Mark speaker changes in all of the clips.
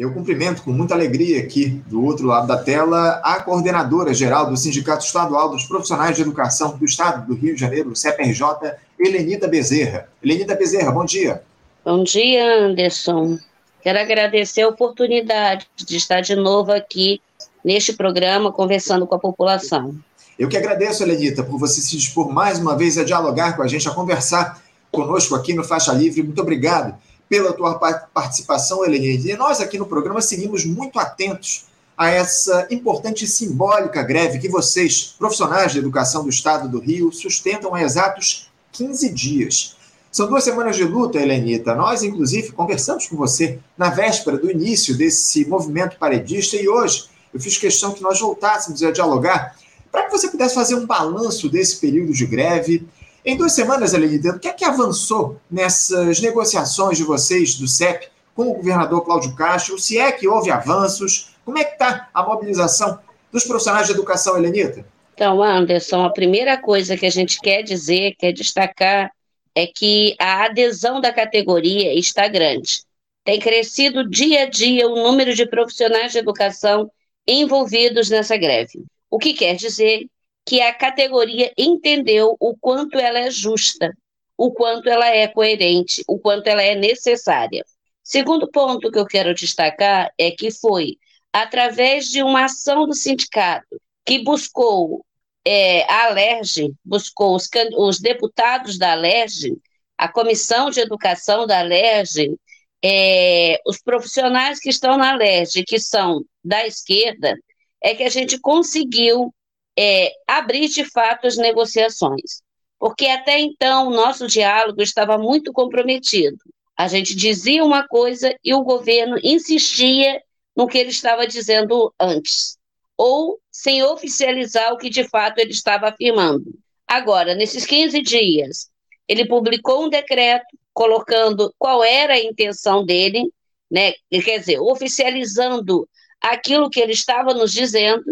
Speaker 1: Eu cumprimento com muita alegria aqui, do outro lado da tela, a coordenadora geral do Sindicato Estadual dos Profissionais de Educação do Estado do Rio de Janeiro, CPRJ, Helenita Bezerra. Helenita Bezerra, bom dia.
Speaker 2: Bom dia, Anderson. Quero agradecer a oportunidade de estar de novo aqui neste programa conversando com a população.
Speaker 1: Eu que agradeço, Helenita, por você se dispor mais uma vez a dialogar com a gente, a conversar conosco aqui no Faixa Livre. Muito obrigado pela tua participação, Helenita. E nós aqui no programa seguimos muito atentos a essa importante e simbólica greve que vocês, profissionais de educação do Estado do Rio, sustentam há exatos 15 dias. São duas semanas de luta, Helenita. Nós, inclusive, conversamos com você na véspera do início desse movimento paredista e hoje eu fiz questão que nós voltássemos a dialogar para que você pudesse fazer um balanço desse período de greve. Em duas semanas, Helenita, o que é que avançou nessas negociações de vocês, do CEP, com o governador Cláudio Castro? Se é que houve avanços? Como é que está a mobilização dos profissionais de educação, Helenita?
Speaker 2: Então, Anderson, a primeira coisa que a gente quer dizer, quer destacar, é que a adesão da categoria está grande. Tem crescido dia a dia o número de profissionais de educação envolvidos nessa greve. O que quer dizer que a categoria entendeu o quanto ela é justa, o quanto ela é coerente, o quanto ela é necessária. Segundo ponto que eu quero destacar é que foi através de uma ação do sindicato que buscou é, a Alerj, buscou os, os, deputados da Alerj, a Comissão de Educação da Alerj, é, os profissionais que estão na Alerj, que são da esquerda, é que a gente conseguiu é, abrir de fato as negociações. Porque até então o nosso diálogo estava muito comprometido. A gente dizia uma coisa e o governo insistia no que ele estava dizendo antes, ou sem oficializar o que de fato ele estava afirmando. Agora, nesses 15 dias, ele publicou um decreto colocando qual era a intenção dele, né? quer dizer, oficializando aquilo que ele estava nos dizendo,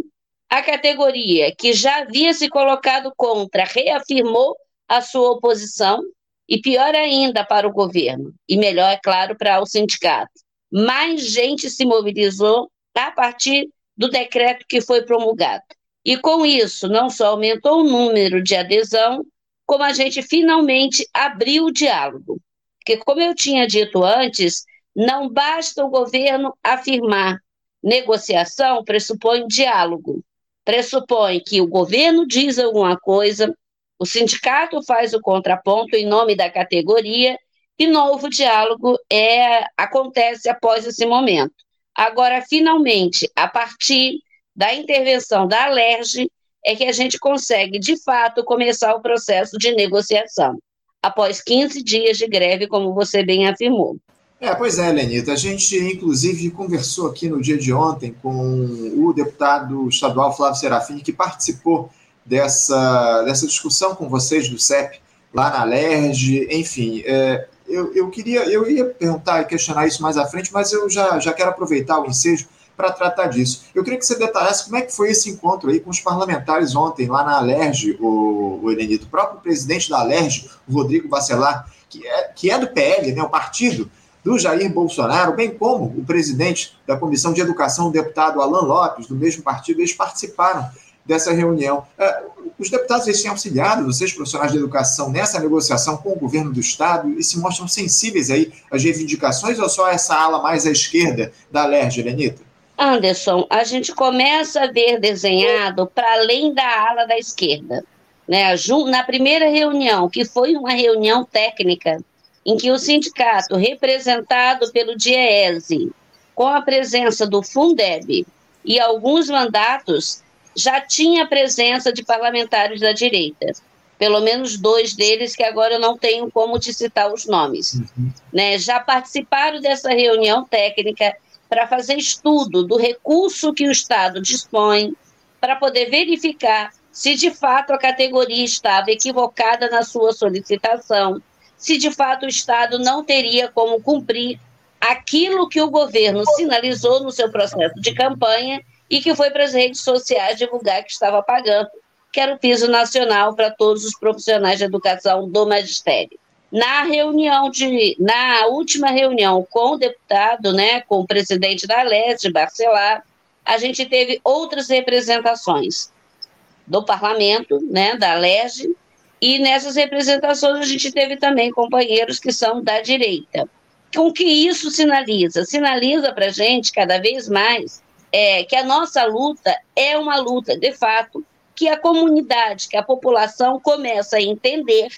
Speaker 2: a categoria que já havia se colocado contra reafirmou a sua oposição, e pior ainda para o governo, e melhor, é claro, para o sindicato. Mais gente se mobilizou a partir do decreto que foi promulgado. E com isso, não só aumentou o número de adesão, como a gente finalmente abriu o diálogo. Porque, como eu tinha dito antes, não basta o governo afirmar, negociação pressupõe diálogo, pressupõe que o governo diz alguma coisa, o sindicato faz o contraponto em nome da categoria e novo diálogo é acontece após esse momento. Agora, finalmente, a partir da intervenção da Alerj, é que a gente consegue, de fato, começar o processo de negociação, após 15 dias de greve, como você bem afirmou.
Speaker 1: É, pois é, Lenita. A gente, inclusive, conversou aqui no dia de ontem com o deputado estadual Flávio Serafim, que participou dessa, dessa discussão com vocês do CEP, lá na LERJ. Enfim, é, eu, eu queria, eu ia perguntar e questionar isso mais à frente, mas eu já, já quero aproveitar o ensejo para tratar disso. Eu queria que você detalhasse como é que foi esse encontro aí com os parlamentares ontem, lá na Alerj, o, o. O próprio presidente da Alerj, Rodrigo Bacelar, que é, que é do PL, né, o partido do Jair Bolsonaro, bem como o presidente da Comissão de Educação, o deputado Alan Lopes, do mesmo partido, eles participaram dessa reunião. É, os deputados eles têm auxiliado vocês, profissionais de educação, nessa negociação com o governo do Estado e se mostram sensíveis aí às reivindicações ou só essa ala mais à esquerda da LERJ, Lenita?
Speaker 2: Anderson, a gente começa a ver desenhado para além da ala da esquerda. Né? Na primeira reunião, que foi uma reunião técnica, em que o sindicato, representado pelo DIEESE, com a presença do Fundeb e alguns mandatos, já tinha presença de parlamentares da direita. Pelo menos dois deles, que agora eu não tenho como te citar os nomes. Uhum. Né? Já participaram dessa reunião técnica para fazer estudo do recurso que o Estado dispõe para poder verificar se de fato a categoria estava equivocada na sua solicitação se de fato o Estado não teria como cumprir aquilo que o governo sinalizou no seu processo de campanha e que foi para as redes sociais divulgar que estava pagando, que era o piso nacional para todos os profissionais de educação do magistério. Na reunião de, na última reunião com o deputado, né, com o presidente da LESD, Barcelar, a gente teve outras representações do parlamento, né, da LESD, e nessas representações a gente teve também companheiros que são da direita. Com que isso sinaliza? Sinaliza para a gente, cada vez mais, é, que a nossa luta é uma luta, de fato, que a comunidade, que a população começa a entender,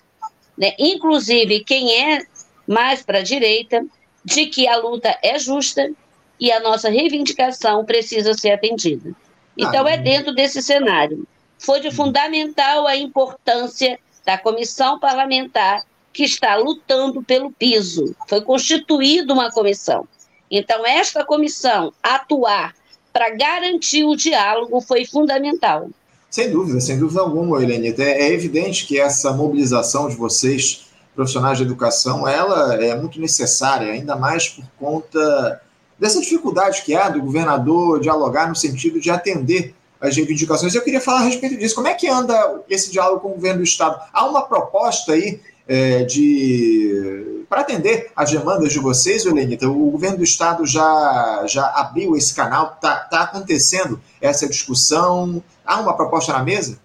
Speaker 2: né, inclusive quem é mais para a direita, de que a luta é justa e a nossa reivindicação precisa ser atendida. Então, é dentro desse cenário. Foi de fundamental a importância da comissão parlamentar que está lutando pelo piso. Foi constituída uma comissão. Então, esta comissão atuar para garantir o diálogo foi fundamental.
Speaker 1: Sem dúvida, sem dúvida alguma, Helenita. É, é evidente que essa mobilização de vocês, profissionais de educação, ela é muito necessária, ainda mais por conta dessa dificuldade que há do governador dialogar no sentido de atender as reivindicações. Eu queria falar a respeito disso. Como é que anda esse diálogo com o governo do Estado? Há uma proposta aí é, de para atender as demandas de vocês, Helenita, o governo do Estado já, já abriu esse canal, está tá acontecendo essa discussão? Há uma proposta na mesa?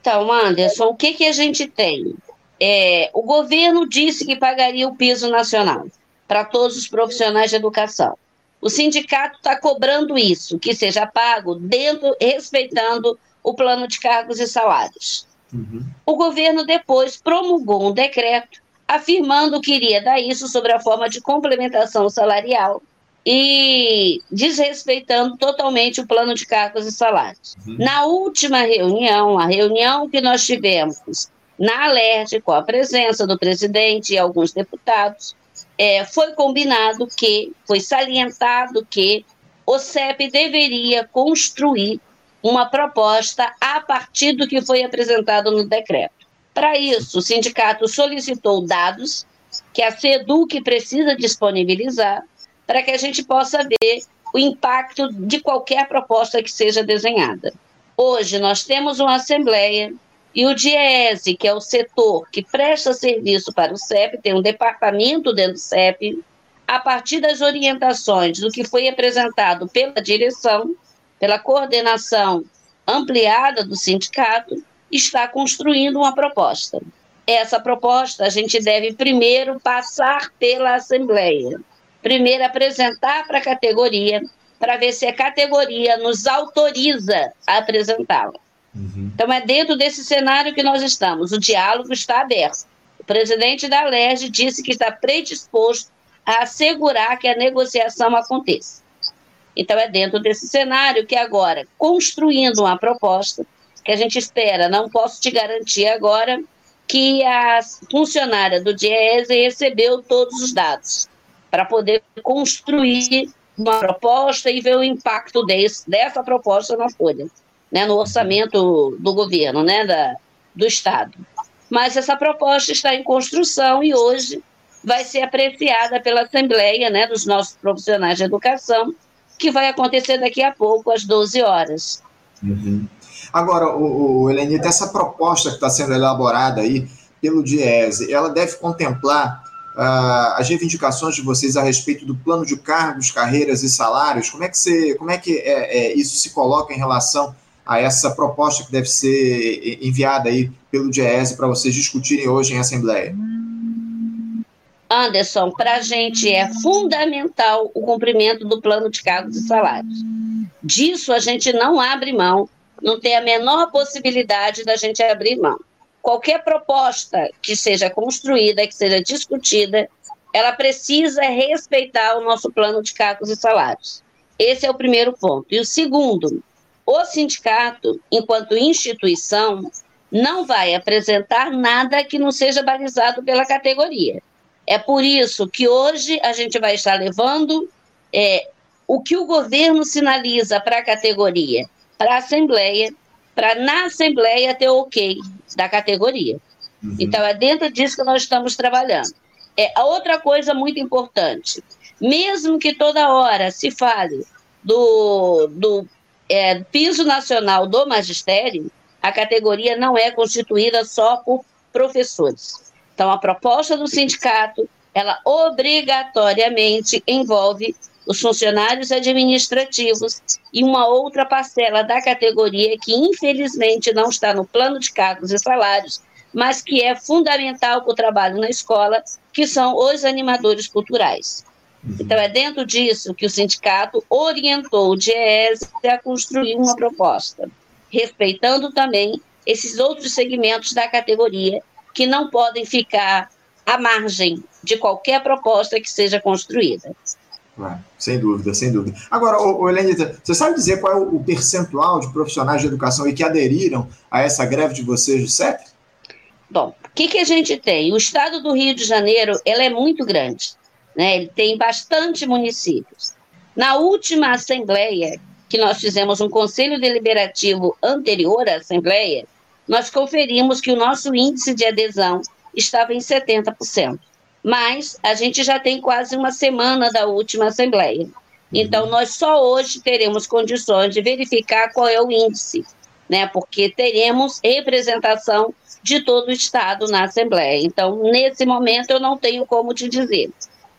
Speaker 2: Então, Anderson, o que, que a gente tem? É, o governo disse que pagaria o piso nacional para todos os profissionais de educação. O sindicato está cobrando isso, que seja pago dentro, respeitando o plano de cargos e salários. Uhum. O governo depois promulgou um decreto afirmando que iria dar isso sobre a forma de complementação salarial e desrespeitando totalmente o plano de cargos e salários. Uhum. Na última reunião, a reunião que nós tivemos na Alerj, com a presença do presidente e alguns deputados, é, foi combinado que, foi salientado que o CEP deveria construir uma proposta a partir do que foi apresentado no decreto. Para isso, o sindicato solicitou dados que a SEDUC precisa disponibilizar para que a gente possa ver o impacto de qualquer proposta que seja desenhada. Hoje, nós temos uma assembleia e o DIESE, que é o setor que presta serviço para o CEP, tem um departamento dentro do CEP, a partir das orientações do que foi apresentado pela direção, pela coordenação ampliada do sindicato, está construindo uma proposta. Essa proposta a gente deve primeiro passar pela Assembleia, primeiro apresentar para a categoria, para ver se a categoria nos autoriza a apresentá-la. Uhum. Então, é dentro desse cenário que nós estamos. O diálogo está aberto. O presidente da LERJ disse que está predisposto a assegurar que a negociação aconteça. Então, é dentro desse cenário que agora, construindo uma proposta, que a gente espera, não posso te garantir agora, que a funcionária do DIESE recebeu todos os dados para poder construir uma proposta e ver o impacto desse, dessa proposta na folha né, no orçamento do governo, né, da, do Estado. Mas essa proposta está em construção e hoje vai ser apreciada pela Assembleia né, dos nossos profissionais de educação, que vai acontecer daqui a pouco, às 12 horas.
Speaker 1: Uhum. Agora, o, o Helenita, essa proposta que está sendo elaborada aí pelo DIESE, ela deve contemplar uh, as reivindicações de vocês a respeito do plano de cargos, carreiras e salários? Como é que, você, como é que é, é, isso se coloca em relação a essa proposta que deve ser enviada aí pelo DIESE para vocês discutirem hoje em Assembleia?
Speaker 2: Anderson, para a gente é fundamental o cumprimento do plano de cargos e salários. Disso a gente não abre mão, não tem a menor possibilidade da gente abrir mão. Qualquer proposta que seja construída, que seja discutida, ela precisa respeitar o nosso plano de cargos e salários. Esse é o primeiro ponto. E o segundo, o sindicato, enquanto instituição, não vai apresentar nada que não seja balizado pela categoria. É por isso que hoje a gente vai estar levando é, o que o governo sinaliza para a categoria, para a Assembleia, para na Assembleia ter o ok da categoria. Uhum. Então, é dentro disso que nós estamos trabalhando. É, a outra coisa muito importante, mesmo que toda hora se fale do, do é, piso nacional do magistério, a categoria não é constituída só por professores. Então, a proposta do sindicato, ela obrigatoriamente envolve os funcionários administrativos e uma outra parcela da categoria que, infelizmente, não está no plano de cargos e salários, mas que é fundamental para o trabalho na escola, que são os animadores culturais. Uhum. Então, é dentro disso que o sindicato orientou o DIES a construir uma proposta, respeitando também esses outros segmentos da categoria que não podem ficar à margem de qualquer proposta que seja construída.
Speaker 1: É, sem dúvida, sem dúvida. Agora, ô, Helenita, você sabe dizer qual é o percentual de profissionais de educação e que aderiram a essa greve de vocês do CEP?
Speaker 2: Bom, o que, que a gente tem? O estado do Rio de Janeiro ele é muito grande, né? ele tem bastante municípios. Na última assembleia, que nós fizemos um conselho deliberativo anterior à assembleia, nós conferimos que o nosso índice de adesão estava em 70% mas a gente já tem quase uma semana da última Assembleia. Então, uhum. nós só hoje teremos condições de verificar qual é o índice, né? Porque teremos representação de todo o Estado na Assembleia. Então, nesse momento, eu não tenho como te dizer.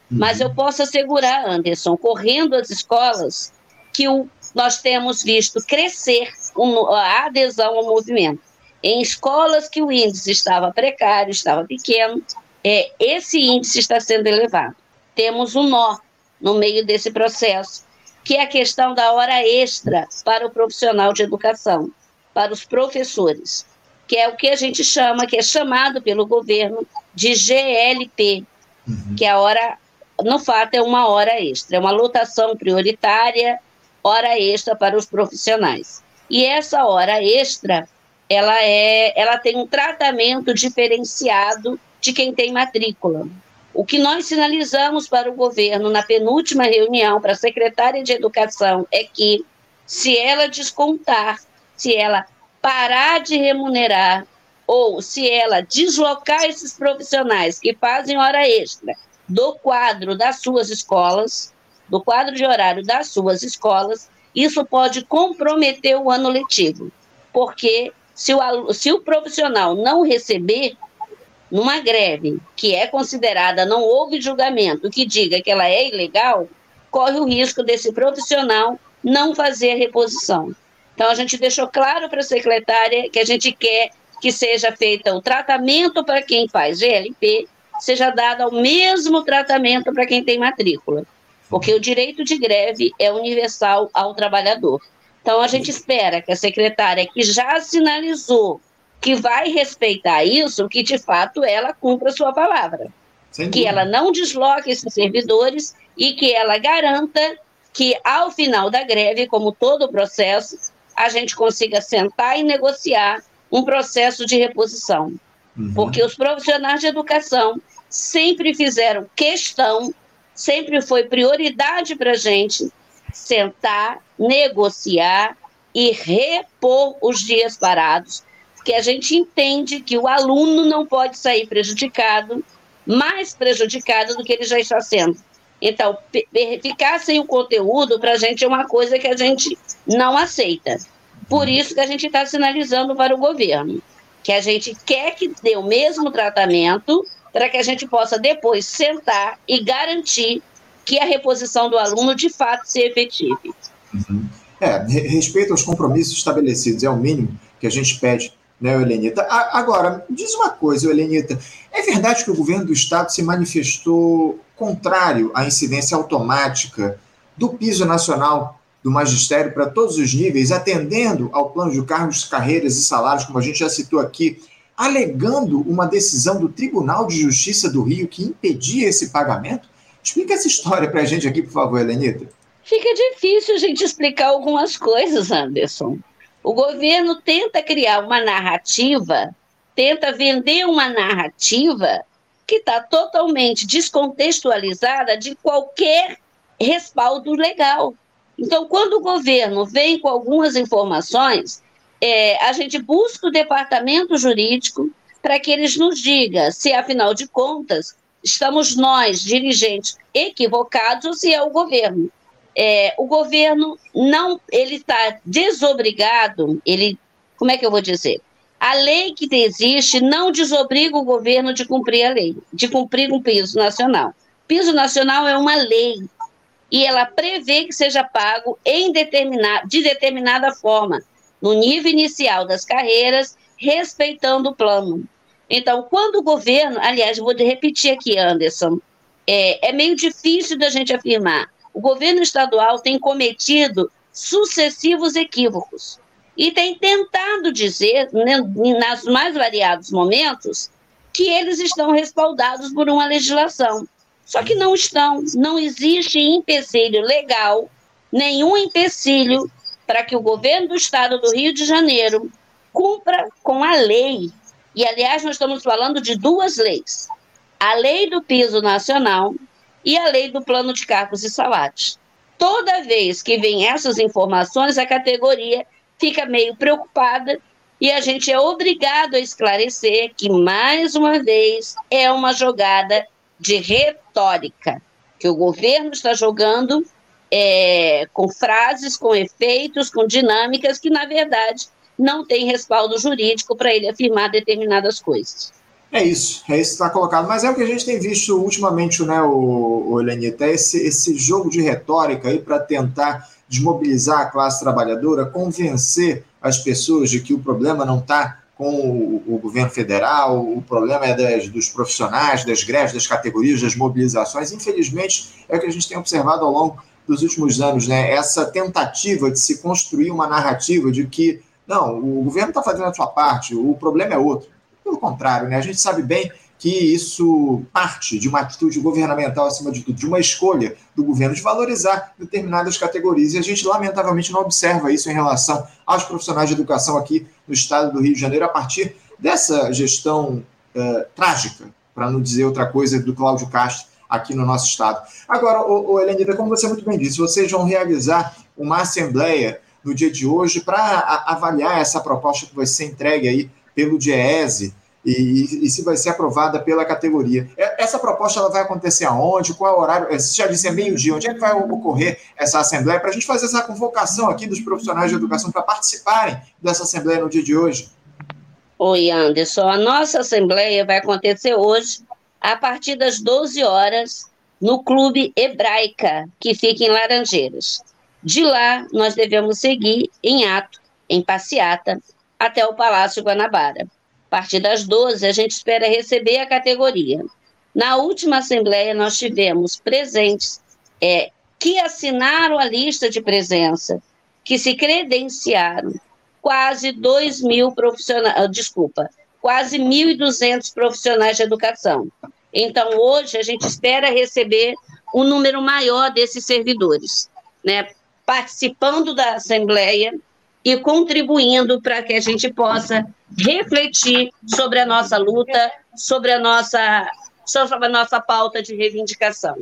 Speaker 2: Mas eu uhum. posso assegurar, Anderson, correndo as escolas, que o, nós temos visto crescer um, a adesão ao movimento. Em escolas que o índice estava precário, estava pequeno, é, esse índice está sendo elevado. Temos um nó no meio desse processo, que é a questão da hora extra para o profissional de educação, para os professores, que é o que a gente chama, que é chamado pelo governo de GLP, uhum. que é a hora, no fato, é uma hora extra, é uma lotação prioritária, hora extra para os profissionais. E essa hora extra, ela é, ela tem um tratamento diferenciado de quem tem matrícula. O que nós sinalizamos para o governo na penúltima reunião para a secretária de Educação é que, se ela descontar, se ela parar de remunerar, ou se ela deslocar esses profissionais que fazem hora extra do quadro das suas escolas, do quadro de horário das suas escolas, isso pode comprometer o ano letivo, porque se o, se o profissional não receber, numa greve que é considerada, não houve julgamento que diga que ela é ilegal, corre o risco desse profissional não fazer a reposição. Então, a gente deixou claro para a secretária que a gente quer que seja feito o tratamento para quem faz GLP, seja dado o mesmo tratamento para quem tem matrícula, porque o direito de greve é universal ao trabalhador. Então, a gente espera que a secretária, que já sinalizou que vai respeitar isso, que de fato ela cumpra sua palavra. Que ela não desloque esses servidores e que ela garanta que ao final da greve, como todo o processo, a gente consiga sentar e negociar um processo de reposição. Uhum. Porque os profissionais de educação sempre fizeram questão, sempre foi prioridade para a gente sentar, negociar e repor os dias parados que a gente entende que o aluno não pode sair prejudicado, mais prejudicado do que ele já está sendo. Então, ficar sem o conteúdo para a gente é uma coisa que a gente não aceita. Por isso que a gente está sinalizando para o governo que a gente quer que dê o mesmo tratamento para que a gente possa depois sentar e garantir que a reposição do aluno de fato se efetive.
Speaker 1: Uhum. É, respeito aos compromissos estabelecidos é o mínimo que a gente pede né, Helenita? Agora, diz uma coisa, Helenita, é verdade que o governo do Estado se manifestou contrário à incidência automática do piso nacional do magistério para todos os níveis, atendendo ao plano de cargos, carreiras e salários, como a gente já citou aqui, alegando uma decisão do Tribunal de Justiça do Rio que impedia esse pagamento? Explica essa história para a gente aqui, por favor, Helenita.
Speaker 2: Fica difícil a gente explicar algumas coisas, Anderson. O governo tenta criar uma narrativa, tenta vender uma narrativa que está totalmente descontextualizada de qualquer respaldo legal. Então, quando o governo vem com algumas informações, é, a gente busca o departamento jurídico para que eles nos diga se, afinal de contas, estamos nós, dirigentes, equivocados ou se é o governo é, o governo não, ele está desobrigado, ele, como é que eu vou dizer? A lei que existe não desobriga o governo de cumprir a lei, de cumprir um piso nacional. Piso nacional é uma lei e ela prevê que seja pago em determinado, de determinada forma, no nível inicial das carreiras, respeitando o plano. Então, quando o governo, aliás, vou repetir aqui, Anderson, é, é meio difícil da gente afirmar. O governo estadual tem cometido sucessivos equívocos e tem tentado dizer, né, nas mais variados momentos, que eles estão respaldados por uma legislação. Só que não estão. Não existe empecilho legal, nenhum empecilho para que o governo do estado do Rio de Janeiro cumpra com a lei. E, aliás, nós estamos falando de duas leis: a lei do piso nacional e a lei do plano de cargos e salários. Toda vez que vem essas informações, a categoria fica meio preocupada e a gente é obrigado a esclarecer que, mais uma vez, é uma jogada de retórica que o governo está jogando é, com frases, com efeitos, com dinâmicas que, na verdade, não tem respaldo jurídico para ele afirmar determinadas coisas.
Speaker 1: É isso, é isso que está colocado. Mas é o que a gente tem visto ultimamente, né, o, o Elenita, esse, esse jogo de retórica aí para tentar desmobilizar a classe trabalhadora, convencer as pessoas de que o problema não está com o, o, governo federal, o problema é das, dos profissionais, das greves, das categorias, das mobilizações. Infelizmente, é o que a gente tem observado ao longo dos últimos anos, né? Essa tentativa de se construir uma narrativa de que, não, o governo está fazendo a sua parte, o problema é outro. Pelo contrário, né? A gente sabe bem que isso parte de uma atitude governamental, acima de tudo, de uma escolha do governo de valorizar determinadas categorias. E a gente, lamentavelmente, não observa isso em relação aos profissionais de educação aqui no estado do Rio de Janeiro, a partir dessa gestão uh, trágica, para não dizer outra coisa, do Cláudio Castro aqui no nosso estado. Agora, o, o como você muito bem disse, vocês vão realizar uma assembleia no dia de hoje para avaliar essa proposta que vai ser entregue aí pelo DIEESE, e, e, se vai ser aprovada pela categoria. É, essa proposta ela vai acontecer aonde? Qual é o horário? É, você já disse, é meio-dia. Onde é que vai ocorrer essa assembleia? Para a gente fazer essa convocação aqui dos profissionais de educação para participarem dessa assembleia no dia de hoje.
Speaker 2: Oi, Anderson. A nossa assembleia vai acontecer hoje, a partir das 12 horas, no Clube Hebraica, que fica em Laranjeiras. De lá, nós devemos seguir em ato, em passeata, até o Palácio Guanabara. A partir das 12, a gente espera receber a categoria. Na última Assembleia, nós tivemos presentes é, que assinaram a lista de presença, que se credenciaram, quase 2 mil profissionais, ah, desculpa, quase 1.200 profissionais de educação. Então, hoje, a gente espera receber um número maior desses servidores, né, participando da Assembleia e contribuindo para que a gente possa refletir sobre a nossa luta, sobre a nossa, sobre a nossa pauta de reivindicação.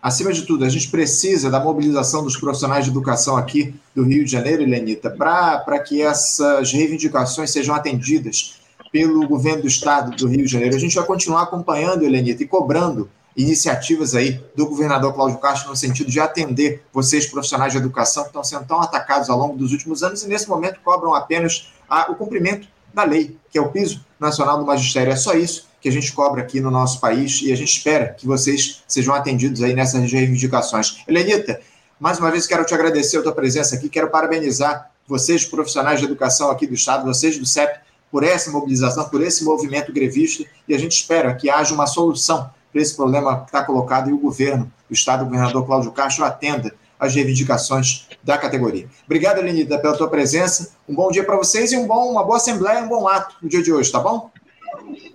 Speaker 1: Acima de tudo, a gente precisa da mobilização dos profissionais de educação aqui do Rio de Janeiro, Lenita, para que essas reivindicações sejam atendidas pelo governo do estado do Rio de Janeiro. A gente vai continuar acompanhando, Helenita, e cobrando iniciativas aí do governador Cláudio Castro no sentido de atender vocês, profissionais de educação, que estão sendo tão atacados ao longo dos últimos anos e nesse momento cobram apenas a, o cumprimento da lei, que é o piso nacional do magistério. É só isso que a gente cobra aqui no nosso país e a gente espera que vocês sejam atendidos aí nessas reivindicações. Helenita, mais uma vez quero te agradecer a tua presença aqui, quero parabenizar vocês, profissionais de educação aqui do Estado, vocês do CEP, por essa mobilização, por esse movimento grevista e a gente espera que haja uma solução para esse problema que está colocado e o governo, o Estado, o governador Cláudio Castro, atenda às reivindicações da categoria. Obrigado, Elenida, pela tua presença. Um bom dia para vocês e um bom, uma boa assembleia, um bom ato no dia de hoje, tá bom?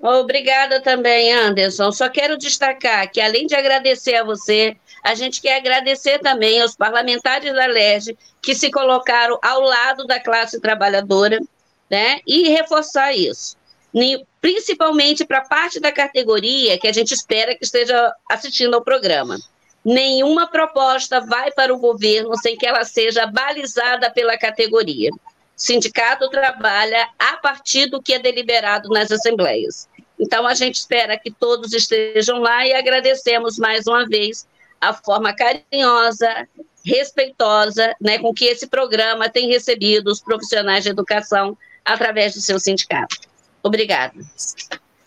Speaker 2: Obrigada também, Anderson. Só quero destacar que, além de agradecer a você, a gente quer agradecer também aos parlamentares da LERJ que se colocaram ao lado da classe trabalhadora, né? E reforçar isso principalmente para parte da categoria que a gente espera que esteja assistindo ao programa. Nenhuma proposta vai para o governo sem que ela seja balizada pela categoria. O sindicato trabalha a partir do que é deliberado nas assembleias. Então, a gente espera que todos estejam lá e agradecemos mais uma vez a forma carinhosa, respeitosa, né, com que esse programa tem recebido os profissionais de educação através do seu sindicato. Obrigada.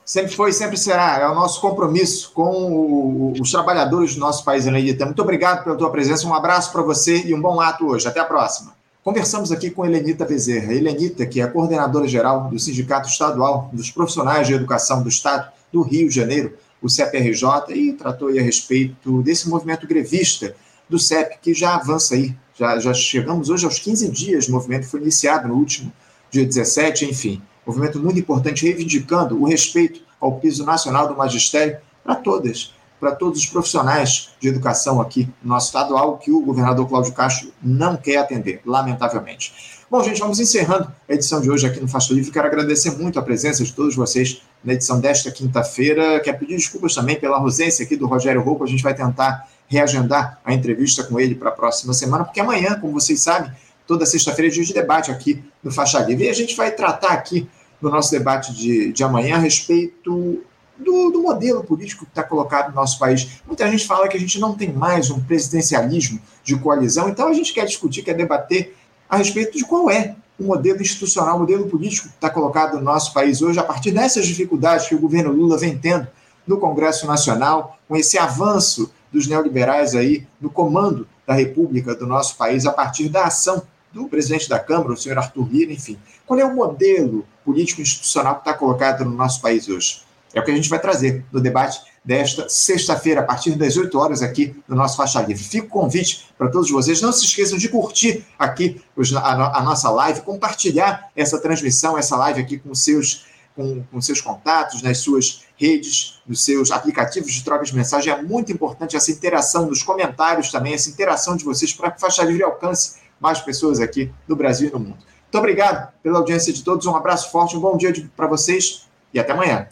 Speaker 1: Sempre foi sempre será. É o nosso compromisso com os trabalhadores do nosso país, Helenita. Muito obrigado pela tua presença. Um abraço para você e um bom ato hoje. Até a próxima. Conversamos aqui com Helenita Bezerra. Helenita, que é coordenadora geral do Sindicato Estadual dos Profissionais de Educação do Estado do Rio de Janeiro, o CEPRJ, e tratou aí a respeito desse movimento grevista do CEP, que já avança aí. Já, já chegamos hoje aos 15 dias, o movimento foi iniciado no último dia 17, enfim. Movimento muito importante, reivindicando o respeito ao piso nacional do magistério para todas, para todos os profissionais de educação aqui no nosso estado, algo que o governador Cláudio Castro não quer atender, lamentavelmente. Bom, gente, vamos encerrando a edição de hoje aqui no Faixa Livre. Quero agradecer muito a presença de todos vocês na edição desta quinta-feira. Quero pedir desculpas também pela ausência aqui do Rogério Rouco. A gente vai tentar reagendar a entrevista com ele para a próxima semana, porque amanhã, como vocês sabem, toda sexta-feira é dia de debate aqui no Faixa Livre. E a gente vai tratar aqui no nosso debate de, de amanhã a respeito do, do modelo político que está colocado no nosso país. Muita gente fala que a gente não tem mais um presidencialismo de coalizão, então a gente quer discutir, quer debater a respeito de qual é o modelo institucional, o modelo político que está colocado no nosso país hoje, a partir dessas dificuldades que o governo Lula vem tendo no Congresso Nacional, com esse avanço dos neoliberais aí no comando da República do nosso país, a partir da ação do presidente da Câmara, o senhor Arthur Lira, enfim. Qual é o modelo político institucional que está colocado no nosso país hoje? É o que a gente vai trazer no debate desta sexta-feira, a partir das 8 horas, aqui no nosso Faixa Livre. Fico convite para todos vocês. Não se esqueçam de curtir aqui a, nossa live, compartilhar essa transmissão, essa live aqui com seus, com, com seus contatos, nas suas redes, nos seus aplicativos de troca de mensagem. É muito importante essa interação nos comentários também, essa interação de vocês para que a Faixa Livre alcance mais pessoas aqui no Brasil e no mundo. Muito obrigado pela audiência de todos, um abraço forte, um bom dia para vocês e até amanhã.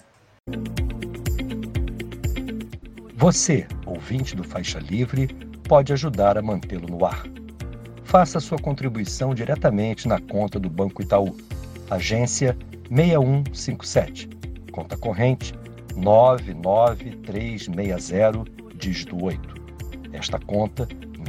Speaker 3: Você, ouvinte do Faixa Livre, pode ajudar a mantê-lo no ar. Faça sua contribuição diretamente na conta do Banco Itaú, agência 6157, conta corrente 99360, dígito 8. Esta conta